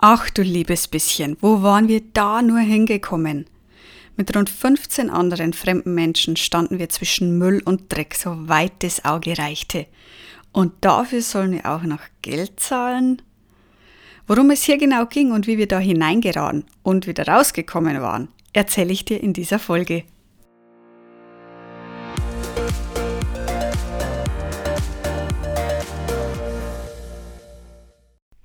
Ach du liebes bisschen, wo waren wir da nur hingekommen? Mit rund 15 anderen fremden Menschen standen wir zwischen Müll und Dreck, so weit das Auge reichte. Und dafür sollen wir auch noch Geld zahlen? Worum es hier genau ging und wie wir da hineingeraten und wieder rausgekommen waren, erzähle ich dir in dieser Folge.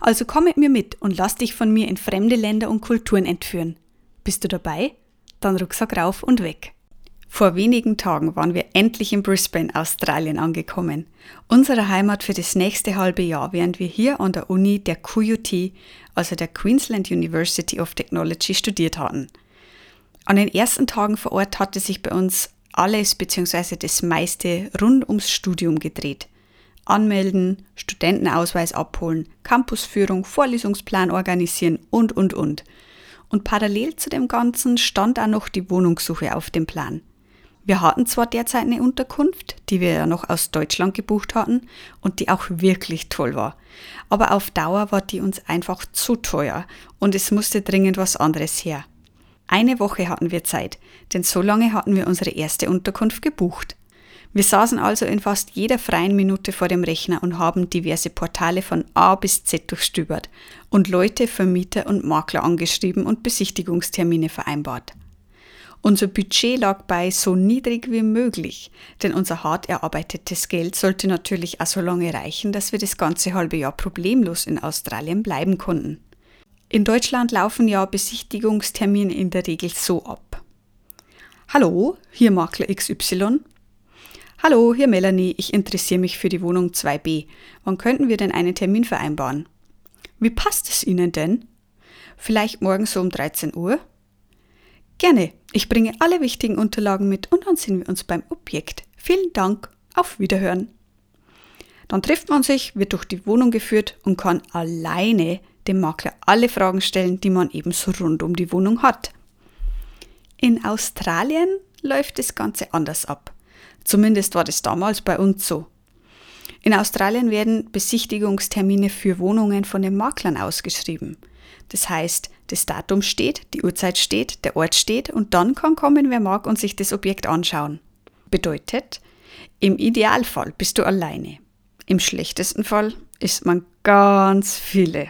Also komm mit mir mit und lass dich von mir in fremde Länder und Kulturen entführen. Bist du dabei? Dann Rucksack rauf und weg. Vor wenigen Tagen waren wir endlich in Brisbane, Australien angekommen, unsere Heimat für das nächste halbe Jahr, während wir hier an der Uni der QUT, also der Queensland University of Technology, studiert hatten. An den ersten Tagen vor Ort hatte sich bei uns alles bzw. das meiste rund ums Studium gedreht anmelden, Studentenausweis abholen, Campusführung, Vorlesungsplan organisieren und, und, und. Und parallel zu dem Ganzen stand auch noch die Wohnungssuche auf dem Plan. Wir hatten zwar derzeit eine Unterkunft, die wir ja noch aus Deutschland gebucht hatten und die auch wirklich toll war, aber auf Dauer war die uns einfach zu teuer und es musste dringend was anderes her. Eine Woche hatten wir Zeit, denn so lange hatten wir unsere erste Unterkunft gebucht. Wir saßen also in fast jeder freien Minute vor dem Rechner und haben diverse Portale von A bis Z durchstöbert und Leute, Vermieter und Makler angeschrieben und Besichtigungstermine vereinbart. Unser Budget lag bei so niedrig wie möglich, denn unser hart erarbeitetes Geld sollte natürlich auch so lange reichen, dass wir das ganze halbe Jahr problemlos in Australien bleiben konnten. In Deutschland laufen ja Besichtigungstermine in der Regel so ab. Hallo, hier Makler XY. Hallo, hier Melanie, ich interessiere mich für die Wohnung 2b. Wann könnten wir denn einen Termin vereinbaren? Wie passt es Ihnen denn? Vielleicht morgen so um 13 Uhr? Gerne, ich bringe alle wichtigen Unterlagen mit und dann sehen wir uns beim Objekt. Vielen Dank, auf Wiederhören. Dann trifft man sich, wird durch die Wohnung geführt und kann alleine dem Makler alle Fragen stellen, die man ebenso rund um die Wohnung hat. In Australien läuft das Ganze anders ab. Zumindest war das damals bei uns so. In Australien werden Besichtigungstermine für Wohnungen von den Maklern ausgeschrieben. Das heißt, das Datum steht, die Uhrzeit steht, der Ort steht und dann kann kommen, wer mag und sich das Objekt anschauen. Bedeutet, im Idealfall bist du alleine. Im schlechtesten Fall ist man ganz viele.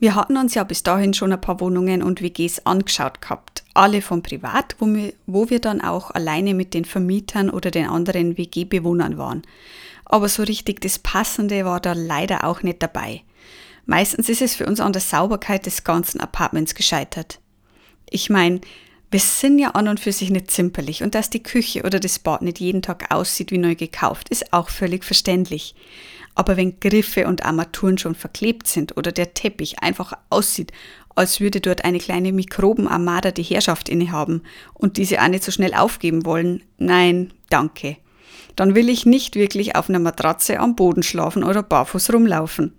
Wir hatten uns ja bis dahin schon ein paar Wohnungen und WGs angeschaut gehabt. Alle von privat, wo wir, wo wir dann auch alleine mit den Vermietern oder den anderen WG-Bewohnern waren. Aber so richtig das Passende war da leider auch nicht dabei. Meistens ist es für uns an der Sauberkeit des ganzen Apartments gescheitert. Ich meine, wir sind ja an und für sich nicht zimperlich und dass die Küche oder das Bad nicht jeden Tag aussieht wie neu gekauft, ist auch völlig verständlich. Aber wenn Griffe und Armaturen schon verklebt sind oder der Teppich einfach aussieht, als würde dort eine kleine Mikrobenarmada die Herrschaft innehaben und diese auch nicht so schnell aufgeben wollen, nein, danke. Dann will ich nicht wirklich auf einer Matratze am Boden schlafen oder barfuß rumlaufen.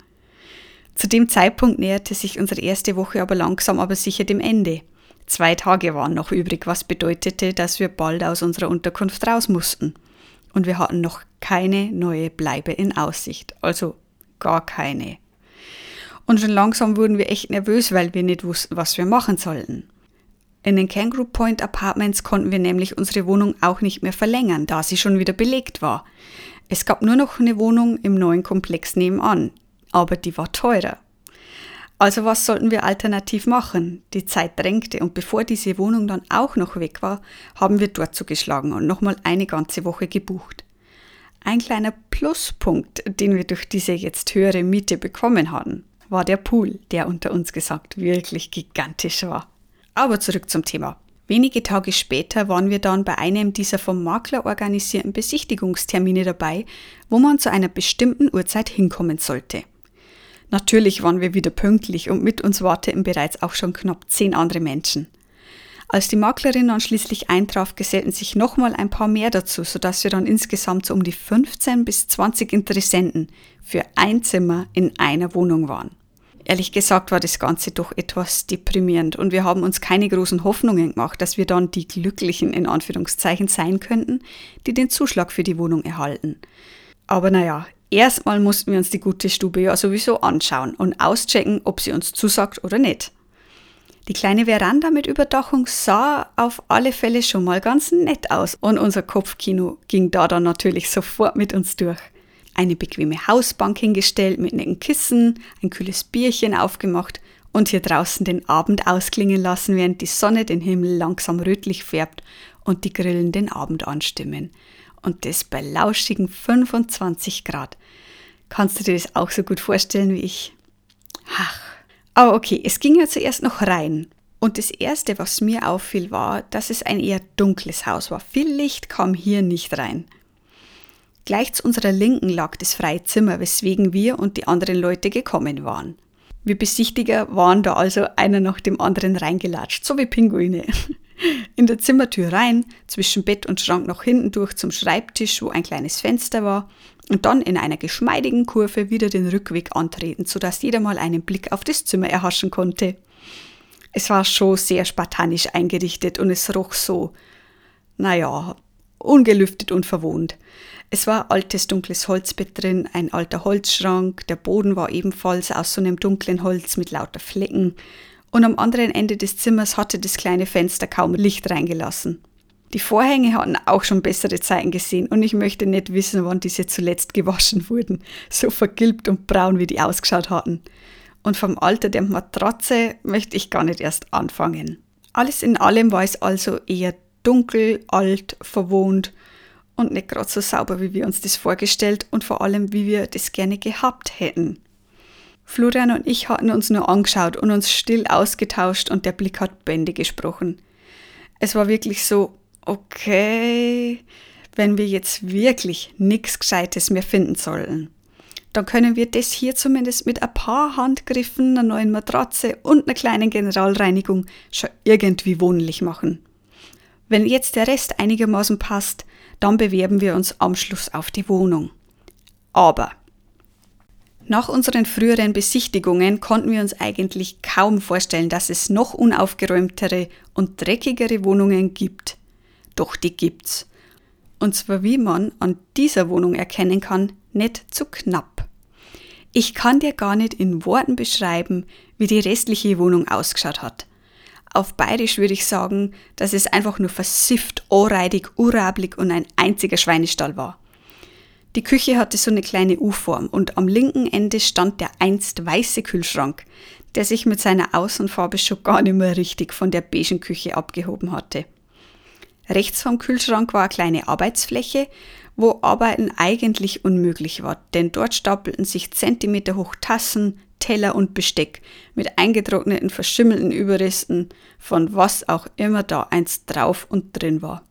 Zu dem Zeitpunkt näherte sich unsere erste Woche aber langsam aber sicher dem Ende. Zwei Tage waren noch übrig, was bedeutete, dass wir bald aus unserer Unterkunft raus mussten und wir hatten noch keine neue Bleibe in Aussicht, also gar keine. Und schon langsam wurden wir echt nervös, weil wir nicht wussten, was wir machen sollten. In den Kangaroo Point Apartments konnten wir nämlich unsere Wohnung auch nicht mehr verlängern, da sie schon wieder belegt war. Es gab nur noch eine Wohnung im neuen Komplex nebenan, aber die war teurer. Also was sollten wir alternativ machen? Die Zeit drängte und bevor diese Wohnung dann auch noch weg war, haben wir dort zugeschlagen und nochmal eine ganze Woche gebucht. Ein kleiner Pluspunkt, den wir durch diese jetzt höhere Miete bekommen hatten, war der Pool, der unter uns gesagt wirklich gigantisch war. Aber zurück zum Thema. Wenige Tage später waren wir dann bei einem dieser vom Makler organisierten Besichtigungstermine dabei, wo man zu einer bestimmten Uhrzeit hinkommen sollte. Natürlich waren wir wieder pünktlich und mit uns warteten bereits auch schon knapp zehn andere Menschen. Als die Maklerin dann schließlich eintraf, gesellten sich nochmal ein paar mehr dazu, sodass wir dann insgesamt so um die 15 bis 20 Interessenten für ein Zimmer in einer Wohnung waren. Ehrlich gesagt war das Ganze doch etwas deprimierend und wir haben uns keine großen Hoffnungen gemacht, dass wir dann die Glücklichen in Anführungszeichen sein könnten, die den Zuschlag für die Wohnung erhalten. Aber naja, erstmal mussten wir uns die gute Stube ja sowieso anschauen und auschecken, ob sie uns zusagt oder nicht. Die kleine Veranda mit Überdachung sah auf alle Fälle schon mal ganz nett aus und unser Kopfkino ging da dann natürlich sofort mit uns durch. Eine bequeme Hausbank hingestellt mit netten Kissen, ein kühles Bierchen aufgemacht und hier draußen den Abend ausklingen lassen, während die Sonne den Himmel langsam rötlich färbt und die Grillen den Abend anstimmen. Und das bei lauschigen 25 Grad. Kannst du dir das auch so gut vorstellen wie ich? Ach, aber okay, es ging ja zuerst noch rein. Und das Erste, was mir auffiel, war, dass es ein eher dunkles Haus war. Viel Licht kam hier nicht rein. Gleich zu unserer Linken lag das freie Zimmer, weswegen wir und die anderen Leute gekommen waren. Wir Besichtiger waren da also einer nach dem anderen reingelatscht, so wie Pinguine. In der Zimmertür rein, zwischen Bett und Schrank nach hinten durch zum Schreibtisch, wo ein kleines Fenster war, und dann in einer geschmeidigen Kurve wieder den Rückweg antreten, sodass jeder mal einen Blick auf das Zimmer erhaschen konnte. Es war schon sehr spartanisch eingerichtet und es roch so, naja, ungelüftet und verwohnt. Es war altes dunkles Holzbett drin, ein alter Holzschrank, der Boden war ebenfalls aus so einem dunklen Holz mit lauter Flecken, und am anderen Ende des Zimmers hatte das kleine Fenster kaum Licht reingelassen. Die Vorhänge hatten auch schon bessere Zeiten gesehen und ich möchte nicht wissen, wann diese zuletzt gewaschen wurden, so vergilbt und braun wie die ausgeschaut hatten. Und vom Alter der Matratze möchte ich gar nicht erst anfangen. Alles in allem war es also eher dunkel, alt, verwohnt und nicht gerade so sauber, wie wir uns das vorgestellt und vor allem, wie wir das gerne gehabt hätten. Florian und ich hatten uns nur angeschaut und uns still ausgetauscht und der Blick hat Bände gesprochen. Es war wirklich so, okay, wenn wir jetzt wirklich nichts Gescheites mehr finden sollen, dann können wir das hier zumindest mit ein paar Handgriffen, einer neuen Matratze und einer kleinen Generalreinigung schon irgendwie wohnlich machen. Wenn jetzt der Rest einigermaßen passt, dann bewerben wir uns am Schluss auf die Wohnung. Aber nach unseren früheren Besichtigungen konnten wir uns eigentlich kaum vorstellen, dass es noch unaufgeräumtere und dreckigere Wohnungen gibt. Doch die gibt's. Und zwar wie man an dieser Wohnung erkennen kann, nicht zu knapp. Ich kann dir gar nicht in Worten beschreiben, wie die restliche Wohnung ausgeschaut hat. Auf Bayerisch würde ich sagen, dass es einfach nur versifft, ohrreidig, urablig und ein einziger Schweinestall war. Die Küche hatte so eine kleine U-Form und am linken Ende stand der einst weiße Kühlschrank, der sich mit seiner Außenfarbe schon gar nicht mehr richtig von der beigen Küche abgehoben hatte. Rechts vom Kühlschrank war eine kleine Arbeitsfläche, wo Arbeiten eigentlich unmöglich war, denn dort stapelten sich Zentimeter hoch Tassen, Teller und Besteck mit eingetrockneten, verschimmelten Überresten von was auch immer da einst drauf und drin war.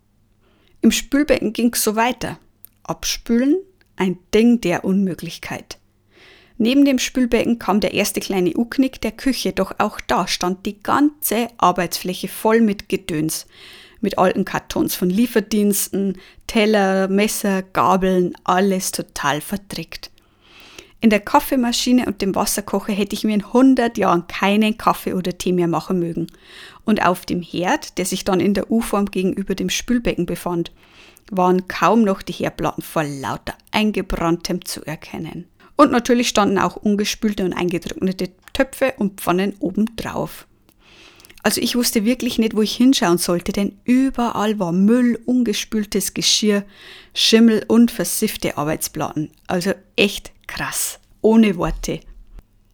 Im Spülbecken ging's so weiter. Abspülen, ein Ding der Unmöglichkeit. Neben dem Spülbecken kam der erste kleine U-Knick der Küche, doch auch da stand die ganze Arbeitsfläche voll mit Gedöns mit alten Kartons von Lieferdiensten, Teller, Messer, Gabeln, alles total verdreckt. In der Kaffeemaschine und dem Wasserkocher hätte ich mir in 100 Jahren keinen Kaffee oder Tee mehr machen mögen. Und auf dem Herd, der sich dann in der U-Form gegenüber dem Spülbecken befand, waren kaum noch die Herdplatten vor lauter eingebranntem zu erkennen. Und natürlich standen auch ungespülte und eingetrocknete Töpfe und Pfannen oben drauf. Also ich wusste wirklich nicht, wo ich hinschauen sollte, denn überall war Müll, ungespültes Geschirr, Schimmel und versiffte Arbeitsplatten. Also echt krass, ohne Worte.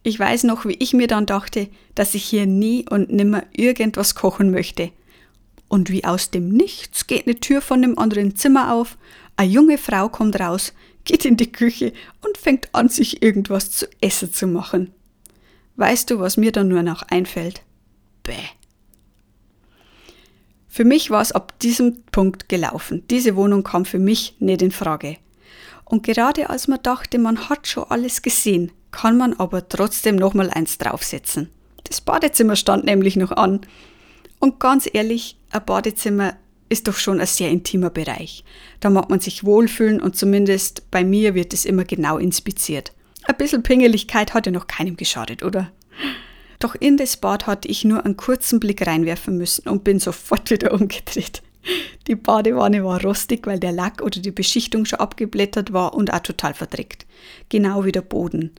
Ich weiß noch, wie ich mir dann dachte, dass ich hier nie und nimmer irgendwas kochen möchte. Und wie aus dem Nichts geht eine Tür von dem anderen Zimmer auf, eine junge Frau kommt raus, geht in die Küche und fängt an, sich irgendwas zu essen zu machen. Weißt du, was mir dann nur noch einfällt? Bäh. Für mich war es ab diesem Punkt gelaufen. Diese Wohnung kam für mich nicht in Frage. Und gerade als man dachte, man hat schon alles gesehen, kann man aber trotzdem nochmal eins draufsetzen. Das Badezimmer stand nämlich noch an. Und ganz ehrlich, ein Badezimmer ist doch schon ein sehr intimer Bereich. Da mag man sich wohlfühlen und zumindest bei mir wird es immer genau inspiziert. Ein bisschen Pingeligkeit hat ja noch keinem geschadet, oder? Doch in das Bad hatte ich nur einen kurzen Blick reinwerfen müssen und bin sofort wieder umgedreht. Die Badewanne war rostig, weil der Lack oder die Beschichtung schon abgeblättert war und auch total verdreckt. Genau wie der Boden.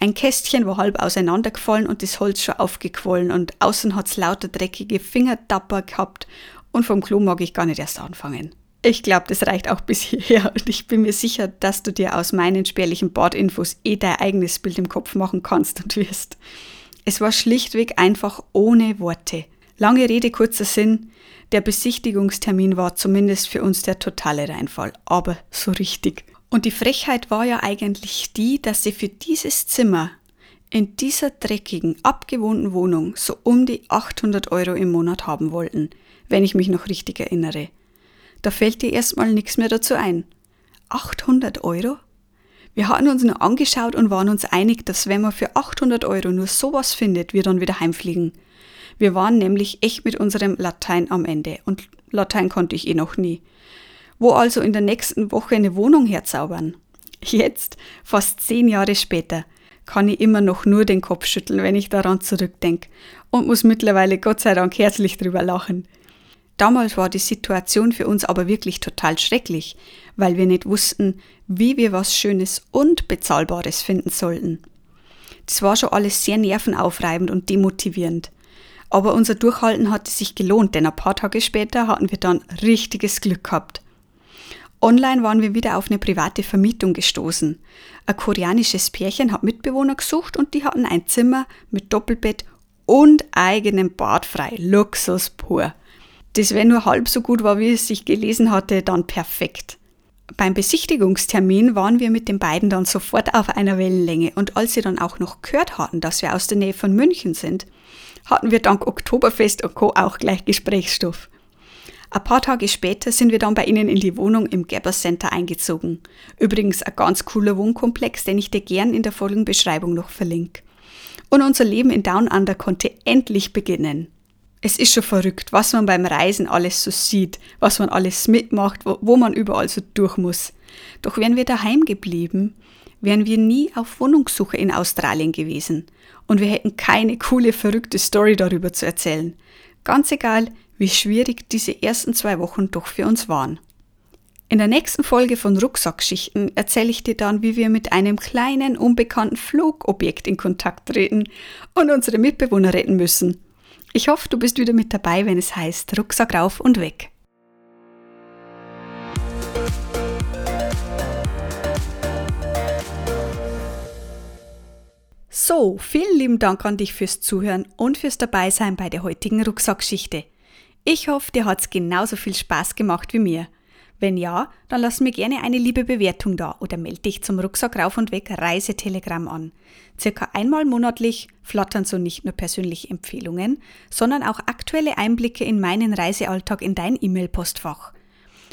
Ein Kästchen war halb auseinandergefallen und das Holz schon aufgequollen und außen hat's lauter dreckige Fingertapper gehabt und vom Klo mag ich gar nicht erst anfangen. Ich glaube, das reicht auch bis hierher und ich bin mir sicher, dass du dir aus meinen spärlichen Badinfos eh dein eigenes Bild im Kopf machen kannst und wirst. Es war schlichtweg einfach ohne Worte. Lange Rede, kurzer Sinn. Der Besichtigungstermin war zumindest für uns der totale Reinfall, aber so richtig. Und die Frechheit war ja eigentlich die, dass sie für dieses Zimmer in dieser dreckigen, abgewohnten Wohnung so um die 800 Euro im Monat haben wollten, wenn ich mich noch richtig erinnere. Da fällt dir erstmal nichts mehr dazu ein. 800 Euro? Wir hatten uns nur angeschaut und waren uns einig, dass wenn man für 800 Euro nur sowas findet, wir dann wieder heimfliegen. Wir waren nämlich echt mit unserem Latein am Ende und Latein konnte ich eh noch nie. Wo also in der nächsten Woche eine Wohnung herzaubern? Jetzt, fast zehn Jahre später, kann ich immer noch nur den Kopf schütteln, wenn ich daran zurückdenke und muss mittlerweile Gott sei Dank herzlich drüber lachen. Damals war die Situation für uns aber wirklich total schrecklich, weil wir nicht wussten, wie wir was Schönes und Bezahlbares finden sollten. Das war schon alles sehr nervenaufreibend und demotivierend. Aber unser Durchhalten hatte sich gelohnt, denn ein paar Tage später hatten wir dann richtiges Glück gehabt. Online waren wir wieder auf eine private Vermietung gestoßen. Ein koreanisches Pärchen hat Mitbewohner gesucht und die hatten ein Zimmer mit Doppelbett und eigenem Bad frei. Luxus pur. Das, wenn nur halb so gut war, wie es sich gelesen hatte, dann perfekt. Beim Besichtigungstermin waren wir mit den beiden dann sofort auf einer Wellenlänge und als sie dann auch noch gehört hatten, dass wir aus der Nähe von München sind, hatten wir dank Oktoberfest und Co. auch gleich Gesprächsstoff. Ein paar Tage später sind wir dann bei ihnen in die Wohnung im Gabber Center eingezogen. Übrigens ein ganz cooler Wohnkomplex, den ich dir gern in der folgenden Beschreibung noch verlinke. Und unser Leben in Down Under konnte endlich beginnen. Es ist schon verrückt, was man beim Reisen alles so sieht, was man alles mitmacht, wo, wo man überall so durch muss. Doch wären wir daheim geblieben, wären wir nie auf Wohnungssuche in Australien gewesen und wir hätten keine coole, verrückte Story darüber zu erzählen. Ganz egal, wie schwierig diese ersten zwei Wochen doch für uns waren. In der nächsten Folge von Rucksackschichten erzähle ich dir dann, wie wir mit einem kleinen, unbekannten Flugobjekt in Kontakt treten und unsere Mitbewohner retten müssen. Ich hoffe, du bist wieder mit dabei, wenn es heißt Rucksack rauf und weg. So, vielen lieben Dank an dich fürs Zuhören und fürs Dabeisein bei der heutigen Rucksackgeschichte. Ich hoffe, dir hat's genauso viel Spaß gemacht wie mir. Wenn ja, dann lass mir gerne eine liebe Bewertung da oder melde dich zum Rucksack rauf und weg Reisetelegramm an. Circa einmal monatlich flattern so nicht nur persönliche Empfehlungen, sondern auch aktuelle Einblicke in meinen Reisealltag in dein E-Mail-Postfach.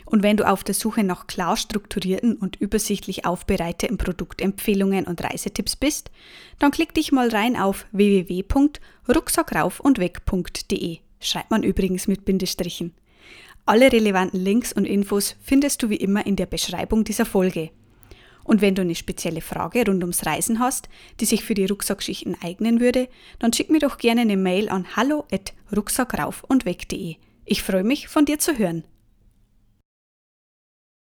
Und wenn du auf der Suche nach klar strukturierten und übersichtlich aufbereiteten Produktempfehlungen und Reisetipps bist, dann klick dich mal rein auf www.rucksackraufundweg.de. Schreibt man übrigens mit Bindestrichen. Alle relevanten Links und Infos findest du wie immer in der Beschreibung dieser Folge. Und wenn du eine spezielle Frage rund ums Reisen hast, die sich für die Rucksackschichten eignen würde, dann schick mir doch gerne eine Mail an hallo@rucksackraufundweg.de. Ich freue mich, von dir zu hören.